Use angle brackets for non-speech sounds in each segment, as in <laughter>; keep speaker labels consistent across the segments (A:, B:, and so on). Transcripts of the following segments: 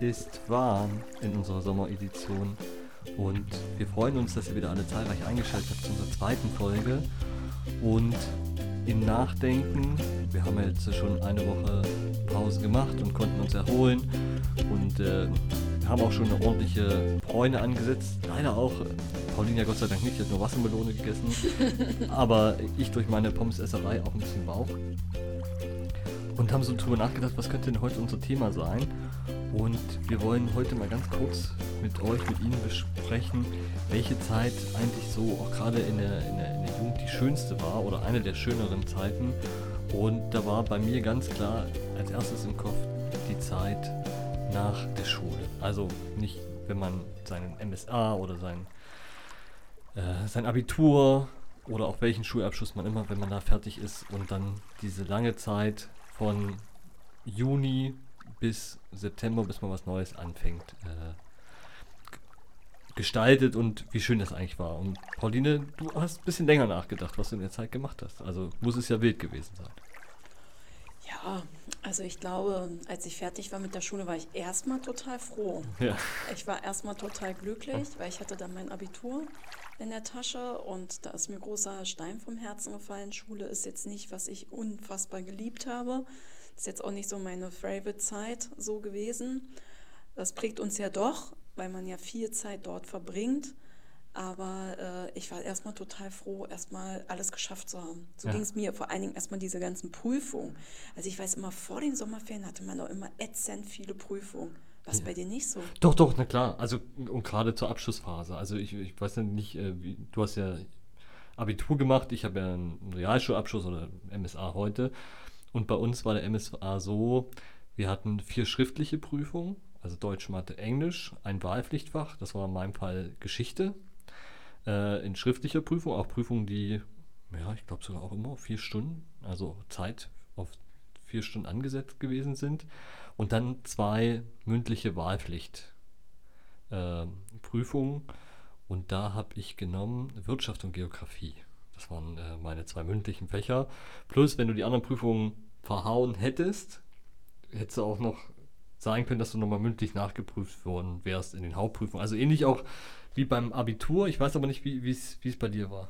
A: ist warm in unserer Sommeredition. Und wir freuen uns, dass ihr wieder alle zahlreich eingeschaltet habt zu unserer zweiten Folge. Und im Nachdenken, wir haben jetzt schon eine Woche Pause gemacht und konnten uns erholen. Und äh, haben auch schon eine ordentliche Bräune angesetzt. Leider auch, Pauline ja Gott sei Dank nicht, die hat nur Wassermelone gegessen, <laughs> aber ich durch meine Pommesesserei auch ein bisschen Bauch. Und haben so drüber nachgedacht, was könnte denn heute unser Thema sein. Und wir wollen heute mal ganz kurz mit euch, mit Ihnen besprechen, welche Zeit eigentlich so auch gerade in der, in, der, in der Jugend die schönste war oder eine der schöneren Zeiten. Und da war bei mir ganz klar als erstes im Kopf die Zeit nach der Schule. Also nicht, wenn man seinen MSA oder sein, äh, sein Abitur oder auch welchen Schulabschluss man immer, wenn man da fertig ist und dann diese lange Zeit von Juni bis September, bis man was Neues anfängt, äh, gestaltet und wie schön das eigentlich war. Und Pauline, du hast ein bisschen länger nachgedacht, was du in der Zeit gemacht hast. Also muss es ja wild gewesen sein.
B: Ja, also ich glaube, als ich fertig war mit der Schule, war ich erstmal total froh.
A: Ja.
B: Ich war erstmal total glücklich, weil ich hatte dann mein Abitur in der Tasche und da ist mir großer Stein vom Herzen gefallen. Schule ist jetzt nicht, was ich unfassbar geliebt habe. Ist jetzt auch nicht so meine Favorite-Zeit so gewesen. Das prägt uns ja doch, weil man ja viel Zeit dort verbringt. Aber äh, ich war erstmal total froh, erstmal alles geschafft zu haben. So
A: Ja.
B: ging es mir. Vor allen Dingen erstmal diese ganzen Prüfungen. Also ich weiß immer, vor den Sommerferien hatte man auch immer ätzend viele Prüfungen. Was bei dir nicht so?
A: Doch, doch, na klar. Also und gerade zur Abschlussphase. Also ich, ich weiß ja nicht, äh, wie, du hast ja Abitur gemacht, ich habe ja einen Realschulabschluss oder MSA heute. Und bei uns war der MSA so, wir hatten vier schriftliche Prüfungen, also Deutsch, Mathe, Englisch, ein Wahlpflichtfach, das war in meinem Fall Geschichte. Äh, in schriftlicher Prüfung, auch Prüfungen, die, ja, ich glaube sogar auch immer vier Stunden, also Zeit auf vier Stunden angesetzt gewesen sind. Und dann zwei mündliche Wahlpflicht ähm, Prüfungen und da habe ich genommen Wirtschaft und Geografie. Das waren äh, meine zwei mündlichen Fächer. Plus, wenn du die anderen Prüfungen verhauen hättest, hättest du auch noch sagen können, dass du nochmal mündlich nachgeprüft worden wärst in den Hauptprüfungen. Also ähnlich auch wie beim Abitur. Ich weiß aber nicht, wie es bei dir war.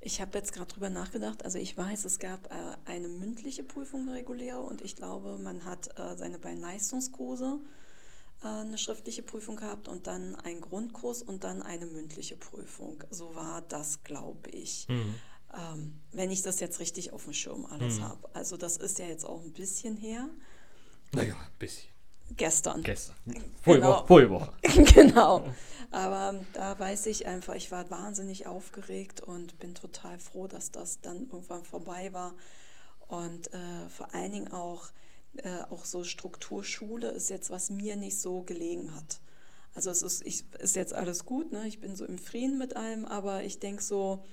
B: Ich habe jetzt gerade drüber nachgedacht. Also ich weiß, es gab äh, eine mündliche Prüfung eine reguläre und ich glaube, man hat äh, seine beiden Leistungskurse äh, eine schriftliche Prüfung gehabt und dann einen Grundkurs und dann eine mündliche Prüfung. So war das, glaube ich. Ähm, wenn ich das jetzt richtig auf dem Schirm alles habe. Also das ist ja jetzt auch ein bisschen her.
A: Naja, ein bisschen.
B: Gestern.
A: Gestern. Vorige
B: Genau.
A: Woche. <laughs>
B: genau. Aber da weiß ich einfach, ich war wahnsinnig aufgeregt und bin total froh, dass das dann irgendwann vorbei war. Und äh, vor allen Dingen auch, äh, auch so Strukturschule ist jetzt, was mir nicht so gelegen hat. Also es ist, ich, ist jetzt alles gut, ne? ich bin so im Frieden mit allem, aber ich denke so,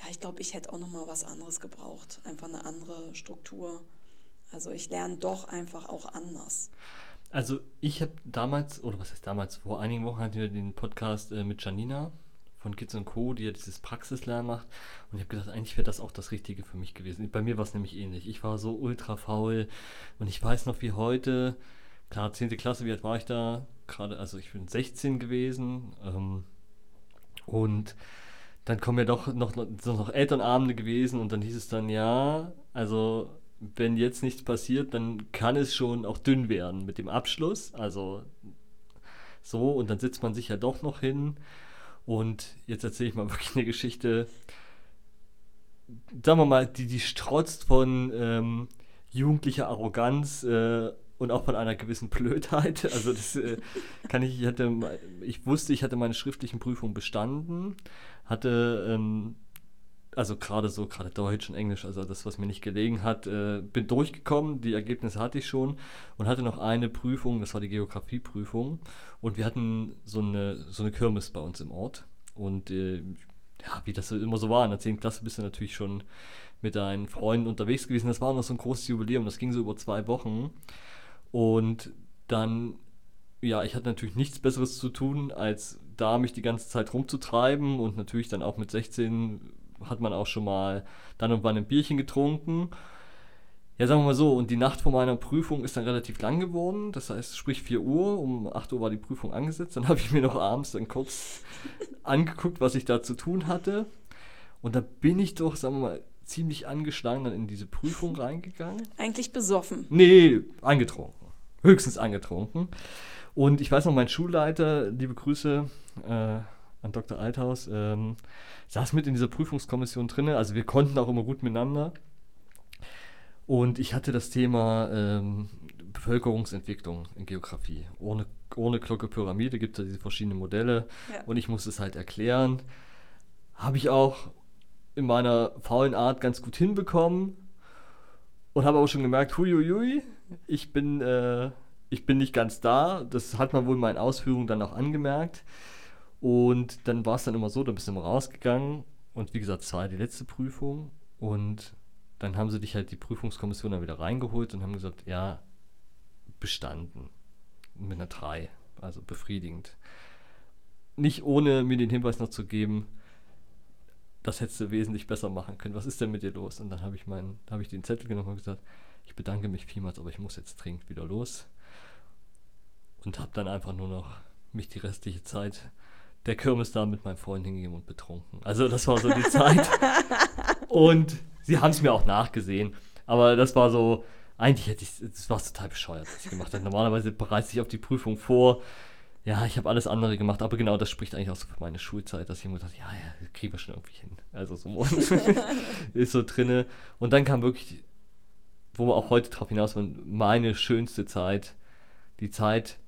B: ja, ich glaube, ich hätte auch noch mal was anderes gebraucht. Einfach eine andere Struktur. Also ich lerne doch einfach auch anders.
A: Also ich habe damals, oder was heißt damals, vor einigen Wochen hatten wir den Podcast äh, mit Janina von Kids Co., die ja dieses Praxislernen macht. Und ich habe gedacht, eigentlich wäre das auch das Richtige für mich gewesen. Bei mir war es nämlich ähnlich. Ich war so ultra faul und ich weiß noch wie heute, klar, 10. Klasse, wie alt war ich da? Gerade, also ich bin 16 gewesen. Ähm, und dann kommen ja doch noch, noch, noch Elternabende gewesen und dann hieß es dann, ja, also wenn jetzt nichts passiert, dann kann es schon auch dünn werden mit dem Abschluss. Also so, und dann sitzt man sich ja doch noch hin. Und jetzt erzähle ich mal <laughs> wirklich eine Geschichte, sagen wir mal, die, die strotzt von ähm, jugendlicher Arroganz äh, und auch von einer gewissen Blödheit. <laughs> Also das äh, kann ich, ich hatte, ich wusste, ich hatte meine schriftlichen Prüfungen bestanden, hatte ähm, also gerade so, gerade Deutsch und Englisch, also das, was mir nicht gelegen hat, äh, bin durchgekommen, die Ergebnisse hatte ich schon und hatte noch eine Prüfung, das war die Geografieprüfung und wir hatten so eine, so eine Kirmes bei uns im Ort und äh, ja, wie das immer so war, in der 10. Klasse bist du natürlich schon mit deinen Freunden unterwegs gewesen, das war noch so ein großes Jubiläum, das ging so über zwei Wochen und dann, ja, ich hatte natürlich nichts Besseres zu tun, als da mich die ganze Zeit rumzutreiben und natürlich dann auch mit 16 hat man auch schon mal dann und wann ein Bierchen getrunken. ja, sagen wir mal so, und die Nacht vor meiner Prüfung ist dann relativ lang geworden. Das heißt, sprich 4 Uhr, um 8 Uhr war die Prüfung angesetzt. Dann <laughs> habe ich mir noch abends dann kurz angeguckt, was ich da zu tun hatte. Und da bin ich doch, sagen wir mal, ziemlich angeschlagen dann in diese Prüfung reingegangen.
B: Eigentlich besoffen.
A: Nee, angetrunken. Höchstens angetrunken. Und ich weiß noch, mein Schulleiter, liebe Grüße äh, an Dr. Althaus, ähm, saß mit in dieser Prüfungskommission drin. Also wir konnten auch immer gut miteinander. Und ich hatte das Thema ähm, Bevölkerungsentwicklung in Geografie. Ohne, ohne Glocke Pyramide gibt es ja diese verschiedenen Modelle. Ja. Und ich musste es halt erklären. Habe ich auch in meiner faulen Art ganz gut hinbekommen. Und habe auch schon gemerkt, huiuiui, ich bin, äh, ich bin nicht ganz da. Das hat man wohl in meinen Ausführungen dann auch angemerkt. Und dann war es dann immer so, da bist du immer rausgegangen. Und wie gesagt, es war die letzte Prüfung. Und dann haben sie dich halt die Prüfungskommission dann wieder reingeholt und haben gesagt, ja, bestanden. Mit einer 3. Also befriedigend. Nicht ohne mir den Hinweis noch zu geben, das hättest du wesentlich besser machen können. Was ist denn mit dir los? Und dann habe ich meinen, habe ich den Zettel genommen und gesagt, ich bedanke mich vielmals, aber ich muss jetzt dringend wieder los. Und habe dann einfach nur noch mich die restliche Zeit der Kirmes da mit meinem Freund hingegeben und betrunken. Also das war so die <laughs> Zeit. Und sie haben es mir auch nachgesehen. Aber das war so, eigentlich hätte ich, das war total bescheuert, was ich gemacht habe. Normalerweise bereite ich auf die Prüfung vor. Ja, ich habe alles andere gemacht, aber genau das spricht eigentlich auch so für meine Schulzeit, dass ich immer dachte, ja, ja, kriegen wir schon irgendwie hin. Also so <laughs> <laughs> ist so drinne. Und dann kam wirklich, wo wir auch heute drauf hinaus waren, meine schönste Zeit, die Zeit,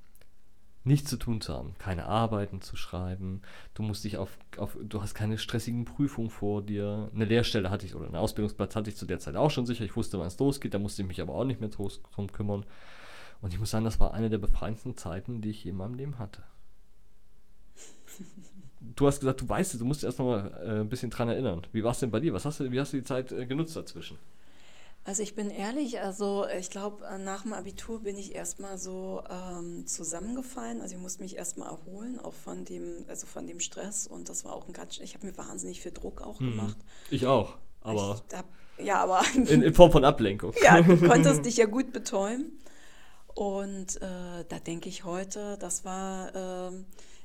A: nichts zu tun zu haben, keine Arbeiten zu schreiben, du musst dich auf, auf, du hast keine stressigen Prüfungen vor dir. Eine Lehrstelle hatte ich oder einen Ausbildungsplatz hatte ich zu der Zeit auch schon sicher. Ich wusste, wann es losgeht, da musste ich mich aber auch nicht mehr drum kümmern. Und ich muss sagen, das war eine der befreiendsten Zeiten, die ich je in meinem Leben hatte. <laughs> Du hast gesagt, du weißt es, du musst dich erst noch mal äh, ein bisschen dran erinnern. Wie war es denn bei dir? Was hast du, wie hast du die Zeit äh, genutzt dazwischen?
B: Also ich bin ehrlich, also ich glaube, äh, nach dem Abitur bin ich erstmal so ähm, zusammengefallen. Also ich musste mich erstmal erholen, auch von dem, also von dem Stress. Und das war auch ein ganz, ich habe mir wahnsinnig viel Druck auch hm. gemacht.
A: Ich auch, aber.
B: Ich hab, ja, aber.
A: In, in, Form von Ablenkung. <laughs>
B: Ja, du <laughs> konntest dich ja gut betäuben. Und äh, da denke ich heute, das war. Äh,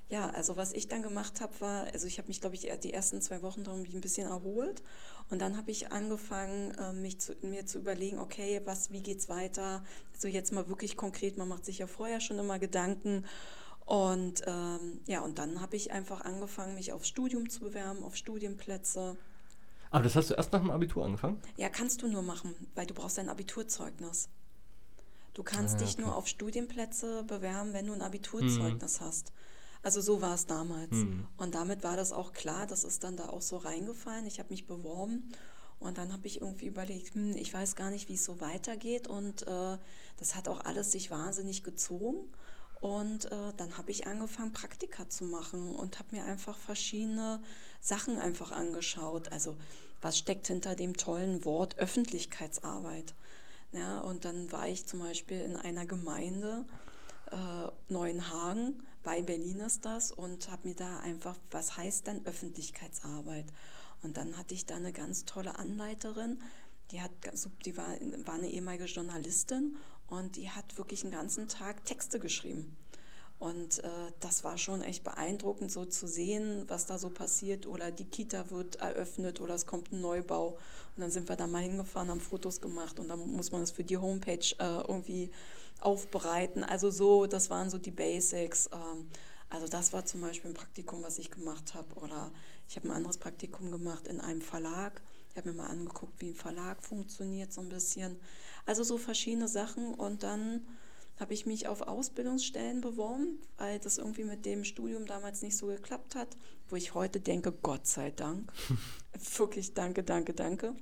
B: ja, also was ich dann gemacht habe, war, also ich habe mich, glaube ich, die ersten zwei Wochen darum ein bisschen erholt und dann habe ich angefangen, äh, mich zu, mir zu überlegen, okay, was, wie geht's weiter? Also jetzt mal wirklich konkret, man macht sich ja vorher schon immer Gedanken. Und ähm, ja, und dann habe ich einfach angefangen, mich aufs Studium zu bewerben, auf Studienplätze.
A: Aber das hast du erst nach dem Abitur angefangen?
B: Ja, kannst du nur machen, weil du brauchst ein Abiturzeugnis. Du kannst ah, okay. dich nur auf Studienplätze bewerben, wenn du ein Abiturzeugnis mhm. hast. Also so war es damals. Mhm. Und damit war das auch klar, das ist dann da auch so reingefallen. Ich habe mich beworben und dann habe ich irgendwie überlegt, hm, ich weiß gar nicht, wie es so weitergeht. Und äh, das hat auch alles sich wahnsinnig gezogen. Und äh, dann habe ich angefangen, Praktika zu machen und habe mir einfach verschiedene Sachen einfach angeschaut. Also was steckt hinter dem tollen Wort Öffentlichkeitsarbeit? Ja, und dann war ich zum Beispiel in einer Gemeinde, äh, Neuenhagen, bei Berlin ist das und habe mir da einfach, was heißt dann Öffentlichkeitsarbeit? Und dann hatte ich da eine ganz tolle Anleiterin, die hat, die war, war eine ehemalige Journalistin und die hat wirklich einen ganzen Tag Texte geschrieben. Und äh, das war schon echt beeindruckend, so zu sehen, was da so passiert. Oder die Kita wird eröffnet oder es kommt ein Neubau. Und dann sind wir da mal hingefahren, haben Fotos gemacht und dann muss man das für die Homepage äh, irgendwie aufbereiten. Also so, das waren so die Basics. Ähm, also das war zum Beispiel ein Praktikum, was ich gemacht habe. Oder ich habe ein anderes Praktikum gemacht in einem Verlag. Ich habe mir mal angeguckt, wie ein Verlag funktioniert so ein bisschen. Also so verschiedene Sachen. Und dann habe ich mich auf Ausbildungsstellen beworben, weil das irgendwie mit dem Studium damals nicht so geklappt hat. Wo ich heute denke, Gott sei Dank. <laughs> Wirklich danke, danke, danke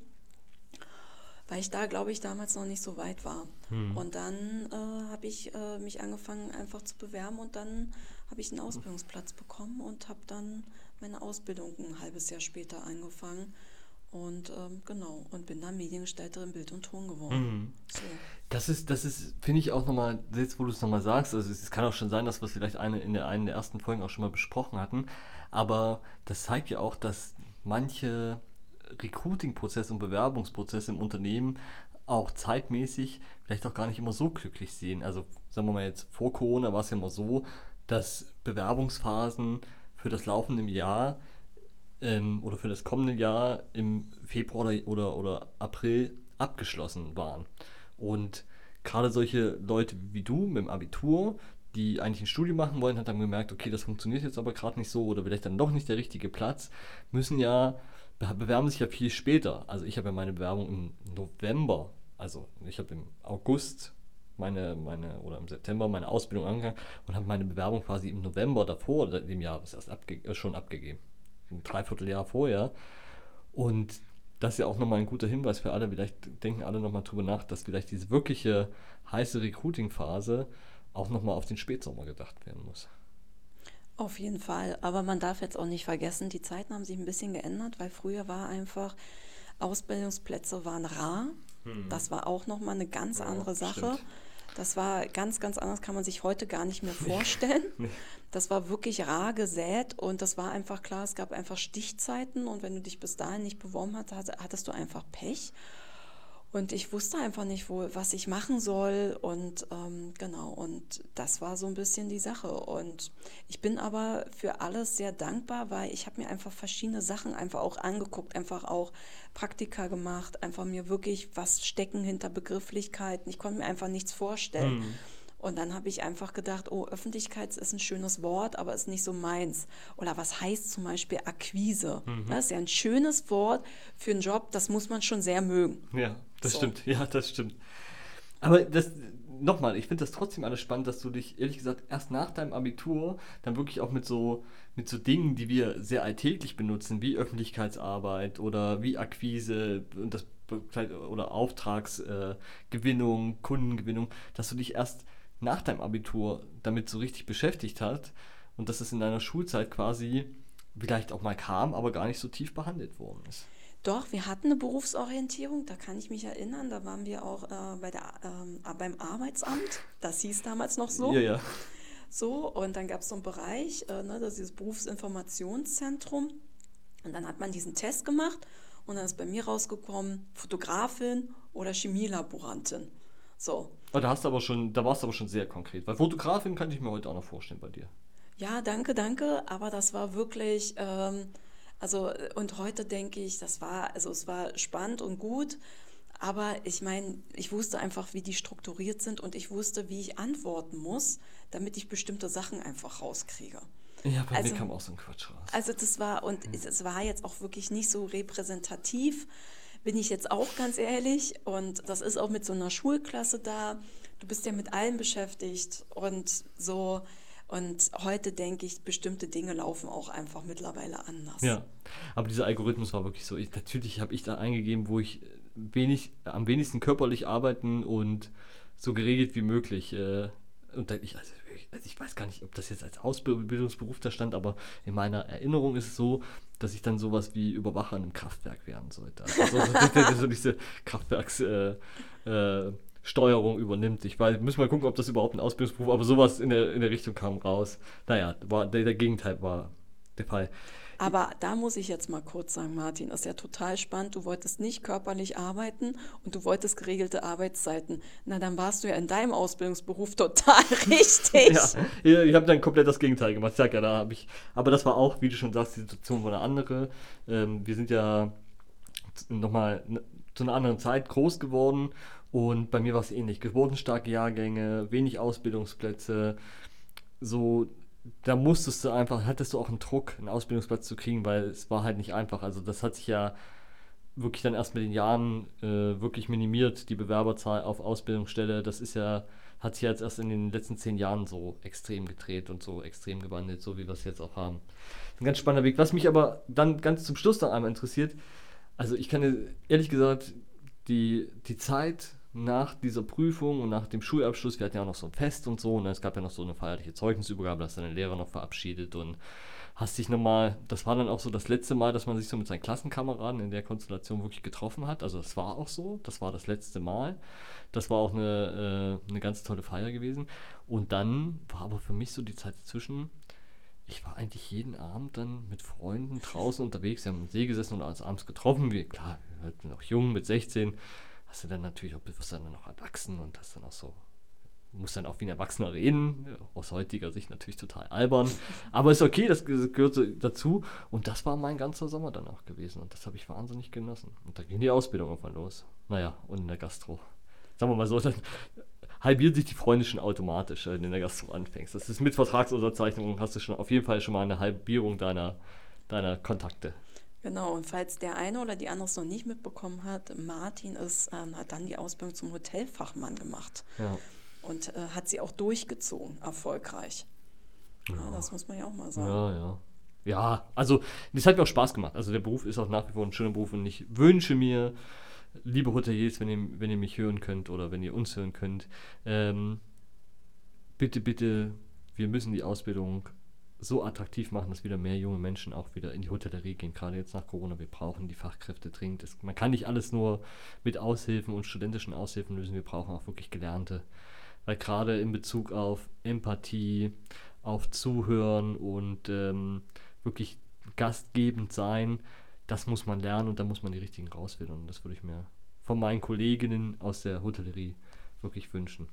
B: weil ich da, glaube ich, damals noch nicht so weit war. Hm. Und dann äh, habe ich äh, mich angefangen, einfach zu bewerben und dann habe ich einen Ausbildungsplatz bekommen und habe dann meine Ausbildung ein halbes Jahr später angefangen. Und ähm, genau, und bin dann Mediengestalterin Bild und Ton geworden. Mhm.
A: So. Das ist, das ist, finde ich auch nochmal, jetzt wo du es nochmal sagst, also es, es, kann auch schon sein, dass wir es vielleicht eine, in der einen der ersten Folgen auch schon mal besprochen hatten, aber das zeigt ja auch, dass manche Recruiting-Prozess und Bewerbungsprozess im Unternehmen auch zeitmäßig vielleicht auch gar nicht immer so glücklich sehen. Also sagen wir mal jetzt, vor Corona war es ja immer so, dass Bewerbungsphasen für das laufende Jahr ähm, oder für das kommende Jahr im Februar oder, oder April abgeschlossen waren. Und gerade solche Leute wie du mit dem Abitur, die eigentlich ein Studium machen wollen, hat dann gemerkt, okay, das funktioniert jetzt aber gerade nicht so oder vielleicht dann doch nicht der richtige Platz, müssen ja, bewerben sich ja viel später. Also ich habe ja meine Bewerbung im November, also ich habe im August meine, meine, oder im September meine Ausbildung angefangen und habe meine Bewerbung quasi im November davor, dem Jahr erst abge äh, schon abgegeben. Ein Dreivierteljahr vorher. Und das ist ja auch nochmal ein guter Hinweis für alle. Vielleicht denken alle nochmal drüber nach, dass vielleicht diese wirkliche heiße Recruiting-Phase auch nochmal auf den Spätsommer gedacht werden muss.
B: Auf jeden Fall. Aber man darf jetzt auch nicht vergessen, die Zeiten haben sich ein bisschen geändert, weil früher war einfach, Ausbildungsplätze waren rar. Hm. Das war auch nochmal eine ganz ja, andere Sache. Stimmt. Das war ganz, ganz anders, kann man sich heute gar nicht mehr vorstellen. <laughs> Nee. Das war wirklich rar gesät und das war einfach klar, es gab einfach Stichzeiten und wenn du dich bis dahin nicht beworben hast, hattest du einfach Pech. Und ich wusste einfach nicht, wo, was ich machen soll. Und ähm, genau, und das war so ein bisschen die Sache. Und ich bin aber für alles sehr dankbar, weil ich habe mir einfach verschiedene Sachen einfach auch angeguckt, einfach auch Praktika gemacht, einfach mir wirklich was stecken hinter Begrifflichkeiten. Ich konnte mir einfach nichts vorstellen. Mhm. Und dann habe ich einfach gedacht, oh, Öffentlichkeit ist ein schönes Wort, aber ist nicht so meins. Oder was heißt zum Beispiel Akquise? Mhm. Das ist ja ein schönes Wort für einen Job, das muss man schon sehr mögen.
A: Ja, das so. stimmt. <laughs> Ja, das stimmt. Aber das, nochmal, ich finde das trotzdem alles spannend, dass du dich, ehrlich gesagt, erst nach deinem Abitur dann wirklich auch mit so, mit so Dingen, die wir sehr alltäglich benutzen, wie Öffentlichkeitsarbeit oder wie Akquise und das oder Auftragsgewinnung, äh, Kundengewinnung, dass du dich erst nach deinem Abitur damit so richtig beschäftigt hat und dass es in deiner Schulzeit quasi vielleicht auch mal kam, aber gar nicht so tief behandelt worden ist.
B: Doch, wir hatten eine Berufsorientierung, da kann ich mich erinnern. Da waren wir auch äh, bei der, ähm, beim Arbeitsamt, das hieß damals noch so.
A: Ja, ja.
B: So, und dann gab es so einen Bereich, äh, ne, das ist dieses Berufsinformationszentrum. Und dann hat man diesen Test gemacht und dann ist bei mir rausgekommen, Fotografin oder Chemielaborantin. So.
A: Aber da hast du aber schon, da warst du aber schon sehr konkret. Weil Fotografin kann ich mir heute auch noch vorstellen bei dir.
B: Ja, danke, danke. Aber das war wirklich, ähm, also und heute denke ich, das war, also es war spannend und gut. Aber ich meine, ich wusste einfach, wie die strukturiert sind und ich wusste, wie ich antworten muss, damit ich bestimmte Sachen einfach rauskriege.
A: Ja, bei also, mir kam auch so ein Quatsch raus.
B: Also das war, und hm. es war jetzt auch wirklich nicht so repräsentativ bin ich jetzt auch ganz ehrlich. Und das ist auch mit so einer Schulklasse da. Du bist ja mit allem beschäftigt und so. Und heute denke ich, bestimmte Dinge laufen auch einfach mittlerweile anders.
A: Ja, aber dieser Algorithmus war wirklich so. Ich, natürlich habe ich da eingegeben, wo ich wenig, am wenigsten körperlich arbeiten und so geregelt wie möglich. Äh, und ich, also also ich weiß gar nicht, ob das jetzt als Ausbildungsberuf da stand, aber in meiner Erinnerung ist es so, dass ich dann sowas wie Überwacher in einem Kraftwerk werden sollte. Also so, <laughs> so diese Kraftwerkssteuerung äh, äh, übernimmt. Ich weiß, müssen mal gucken, ob das überhaupt ein Ausbildungsberuf, aber sowas in der, in der Richtung kam raus. Naja, war, der, der Gegenteil war der Fall.
B: Aber da muss ich jetzt mal kurz sagen, Martin, das ist ja total spannend. Du wolltest nicht körperlich arbeiten und du wolltest geregelte Arbeitszeiten. Na, dann warst du ja in deinem Ausbildungsberuf total <laughs> richtig.
A: ja, ich habe dann komplett das Gegenteil gemacht. Ich sag ja, da habe ich. Aber das war auch, wie du schon sagst, die Situation war eine andere. Ähm, wir sind ja nochmal zu einer anderen Zeit groß geworden und bei mir war es ähnlich. Geburtenstarke Jahrgänge, wenig Ausbildungsplätze, so da musstest du einfach, hattest du auch einen Druck, einen Ausbildungsplatz zu kriegen, weil es war halt nicht einfach. Also das hat sich ja wirklich dann erst mit den Jahren äh, wirklich minimiert, die Bewerberzahl auf Ausbildungsstelle. Das ist ja, hat sich jetzt erst in den letzten zehn Jahren so extrem gedreht und so extrem gewandelt, so wie wir es jetzt auch haben. Ein ganz spannender Weg. Was mich aber dann ganz zum Schluss noch einmal interessiert, also ich kann ehrlich gesagt, die, die Zeit nach dieser Prüfung und nach dem Schulabschluss, wir hatten ja auch noch so ein Fest und so, und ne, es gab ja noch so eine feierliche Zeugnisübergabe, da hast deine Lehrer noch verabschiedet und hast dich nochmal, das war dann auch so das letzte Mal, dass man sich so mit seinen Klassenkameraden in der Konstellation wirklich getroffen hat. Also das war auch so, das war das letzte Mal. Das war auch eine, äh, eine ganz tolle Feier gewesen. Und dann war aber für mich so die Zeit dazwischen, ich war eigentlich jeden Abend dann mit Freunden draußen unterwegs, wir haben am See gesessen und uns abends getroffen. Wir, klar, wir waren noch jung mit 16, hast du dann natürlich auch, wirst dann noch erwachsen und hast dann auch so, musst dann auch wie ein Erwachsener reden. Aus heutiger Sicht natürlich total albern. Aber ist okay, das gehört dazu. Und das war mein ganzer Sommer dann auch gewesen. Und das habe ich wahnsinnig genossen. Und da ging die Ausbildung irgendwann los. Naja, und in der Gastro. Sagen wir mal so, dann halbiert sich die Freunde schon automatisch, wenn du in der Gastro anfängst. Das ist mit Vertragsunterzeichnung, hast du schon auf jeden Fall schon mal eine Halbierung deiner, deiner Kontakte.
B: Genau, und falls der eine oder die andere es noch nicht mitbekommen hat, Martin ist, ähm, hat dann die Ausbildung zum Hotelfachmann gemacht. Ja. Und äh, hat sie auch durchgezogen, erfolgreich. Ja. ja. das muss man ja auch mal sagen.
A: Ja, ja. Ja, also das hat mir auch Spaß gemacht. Also der Beruf ist auch nach wie vor ein schöner Beruf und ich wünsche mir, liebe Hoteliers, wenn ihr, wenn ihr mich hören könnt oder wenn ihr uns hören könnt, ähm, bitte, bitte, wir müssen die Ausbildung so attraktiv machen, dass wieder mehr junge Menschen auch wieder in die Hotellerie gehen, gerade jetzt nach Corona. Wir brauchen die Fachkräfte dringend. Es, man kann nicht alles nur mit Aushilfen und studentischen Aushilfen lösen, wir brauchen auch wirklich Gelernte. Weil gerade in Bezug auf Empathie, auf Zuhören und ähm, wirklich gastgebend sein, das muss man lernen und da muss man die richtigen rauswählen. Und das würde ich mir von meinen Kolleginnen aus der Hotellerie wirklich wünschen.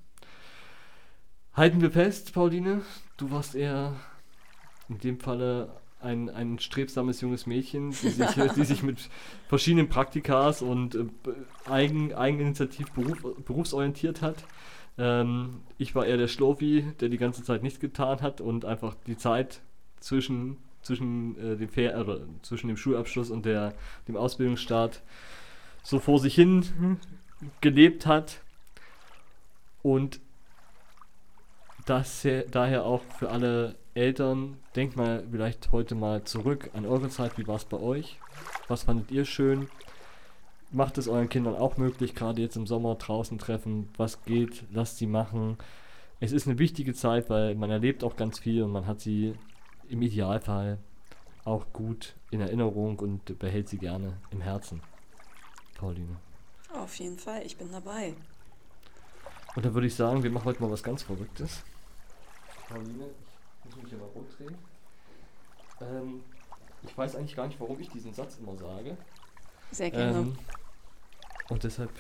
A: Halten wir fest, Pauline, du warst eher in dem Falle ein, ein strebsames junges Mädchen, die sich, <laughs> die sich mit verschiedenen Praktikas und äh, eigen, eigeninitiativ beruf, berufsorientiert hat. Ähm, ich war eher der Schlurfi, der die ganze Zeit nichts getan hat und einfach die Zeit zwischen, zwischen, äh, dem, Fer äh, zwischen dem Schulabschluss und der, dem Ausbildungsstart so vor sich hin gelebt hat. Und das daher auch für alle Eltern, denkt mal vielleicht heute mal zurück an eure Zeit. Wie war es bei euch? Was fandet ihr schön? Macht es euren Kindern auch möglich, gerade jetzt im Sommer draußen treffen. Was geht? Lasst sie machen. Es ist eine wichtige Zeit, weil man erlebt auch ganz viel und man hat sie im Idealfall auch gut in Erinnerung und behält sie gerne im Herzen. Pauline.
B: Auf jeden Fall, ich bin dabei.
A: Und dann würde ich sagen, wir machen heute mal was ganz Verrücktes. Pauline, muss mich hier mal rumdrehen. Ähm, ich weiß eigentlich gar nicht, warum ich diesen Satz immer sage.
B: Sehr gerne. Ähm,
A: und deshalb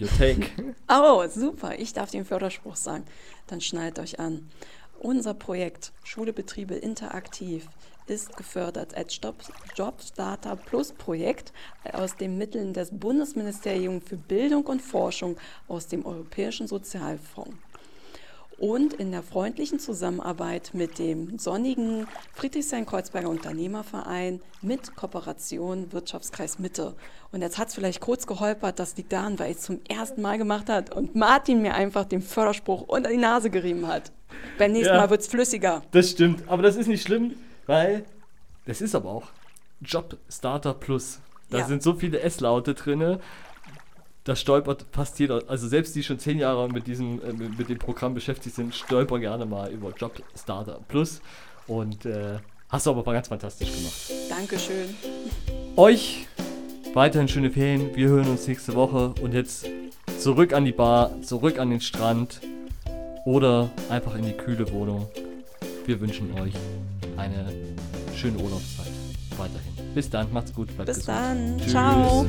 A: Your take. <laughs>
B: oh, super. Ich darf den Förderspruch sagen. Dann schneidet euch an. Unser Projekt Schule Betriebe interaktiv ist gefördert als Jobstarter Plus Projekt aus den Mitteln des Bundesministeriums für Bildung und Forschung aus dem Europäischen Sozialfonds und in der freundlichen Zusammenarbeit mit dem sonnigen Friedrichshain-Kreuzberger Unternehmerverein mit Kooperation Wirtschaftskreis Mitte. Und jetzt hat es vielleicht kurz geholpert, das liegt daran, weil ich es zum ersten Mal gemacht hat und Martin mir einfach den Förderspruch unter die Nase gerieben hat. Beim nächsten ja, Mal wird es flüssiger.
A: Das stimmt, aber das ist nicht schlimm, weil das ist aber auch Job Starter Plus. Da ja. sind so viele S-Laute drin das stolpert fast jeder, also selbst die schon zehn Jahre mit diesem, äh, mit, dem Programm beschäftigt sind, stolpern gerne mal über Job Starter Plus und äh, hast du aber ganz fantastisch gemacht.
B: Dankeschön.
A: Euch weiterhin schöne Ferien, wir hören uns nächste Woche und jetzt zurück an die Bar, zurück an den Strand oder einfach in die kühle Wohnung. Wir wünschen euch eine schöne Urlaubszeit. Bis dann, macht's gut,
B: Bis gesund. Dann, Tschüss. ciao.